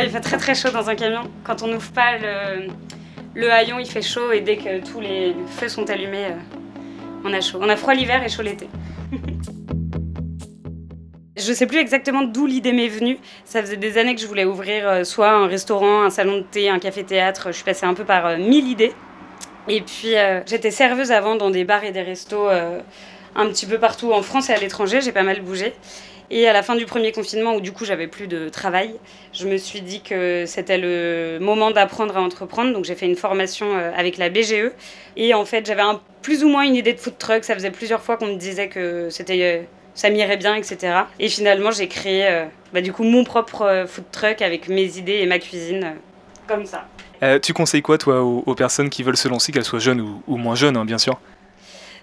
Il fait très très chaud dans un camion. Quand on n'ouvre pas le, le haillon, il fait chaud et dès que tous les feux sont allumés, euh, on a chaud. On a froid l'hiver et chaud l'été. Je sais plus exactement d'où l'idée m'est venue. Ça faisait des années que je voulais ouvrir euh, soit un restaurant, un salon de thé, un café-théâtre. Je suis passée un peu par euh, mille idées. Et puis j'étais serveuse avant dans des bars et des restos un petit peu partout en France et à l'étranger. J'ai pas mal bougé. Et à la fin du premier confinement, où du coup j'avais plus de travail, je me suis dit que c'était le moment d'apprendre à entreprendre. Donc j'ai fait une formation euh, avec la BGE. Et en fait, j'avais plus ou moins une idée de food truck. Ça faisait plusieurs fois qu'on me disait que euh, ça m'irait bien, etc. Et finalement, j'ai créé euh, bah, du coup mon propre food truck avec mes idées et ma cuisine comme ça. Tu conseilles quoi, toi, aux, personnes qui veulent se lancer, qu'elles soient jeunes ou, ou moins jeunes, hein, bien sûr?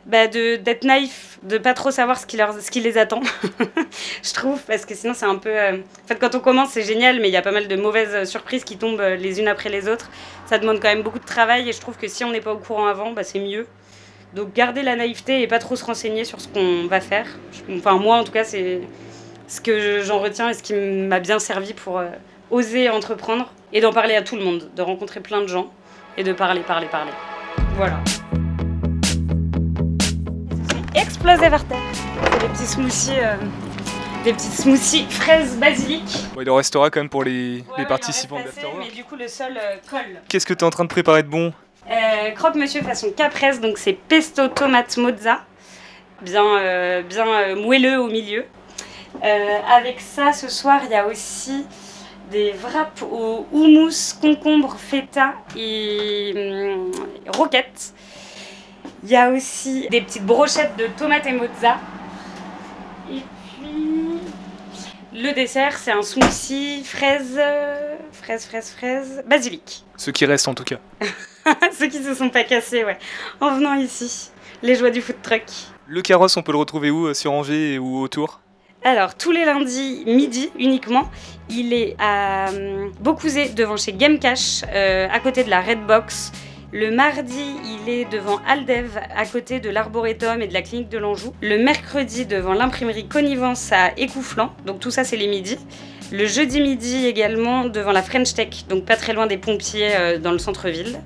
Bah, d'être naïf, de pas trop savoir ce qui, leur, ce qui les attend, je trouve, parce que sinon c'est un peu... euh, En fait, quand on commence, c'est génial, mais il y a pas mal de mauvaises euh, surprises qui tombent euh, les unes après les autres. Ça demande quand même beaucoup de travail, et je trouve que si on n'est pas au courant avant, bah, c'est mieux. Donc garder la naïveté et pas trop se renseigner sur ce qu'on va faire. Enfin, moi, en tout cas, c'est ce que je- j'en retiens et ce qui m'a bien servi pour oser entreprendre et d'en parler à tout le monde, de rencontrer plein de gens et de parler, parler, parler. Voilà. Explosé par terre. C'est des petits smoothies, euh, des petits smoothies fraises basilic. Bon, Il en restera quand même pour les, les Ouais, en participants de. Mais du coup, le sol euh, colle. Qu'est-ce que tu es en train de préparer de bon Euh, croque monsieur façon caprese, donc c'est pesto tomate mozza, bien, bien moelleux au milieu. Avec ça, ce soir, il y a aussi des wraps au houmous, concombre, feta et hum, roquette. Il y a aussi des petites brochettes de tomates et mozza. Et puis, le dessert, c'est un smoothie fraise, fraise, fraise, fraise, basilic. Ce qui reste en tout cas. Ceux qui se sont pas cassés, ouais. En venant ici, les joies du food truck. Le carrosse, on peut le retrouver où euh, Sur Angers ou autour? Alors, tous les lundis, midi uniquement, il est à euh, Beaucouzé, devant chez Game Cash, euh, à côté de la Red Box. Le mardi, il est devant Aldev, à côté de l'Arboretum et de la clinique de l'Anjou. Le mercredi, devant l'imprimerie Connivence à Écouflant. Donc tout ça, c'est les midis. Le jeudi midi également, devant la French Tech, donc pas très loin des pompiers euh, dans le centre-ville.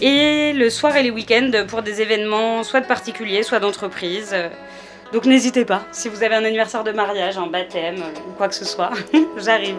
Et le soir et les week-ends pour des événements, soit de particuliers, soit d'entreprises. Donc n'hésitez pas, si vous avez un anniversaire de mariage, un baptême euh, ou quoi que ce soit, j'arrive.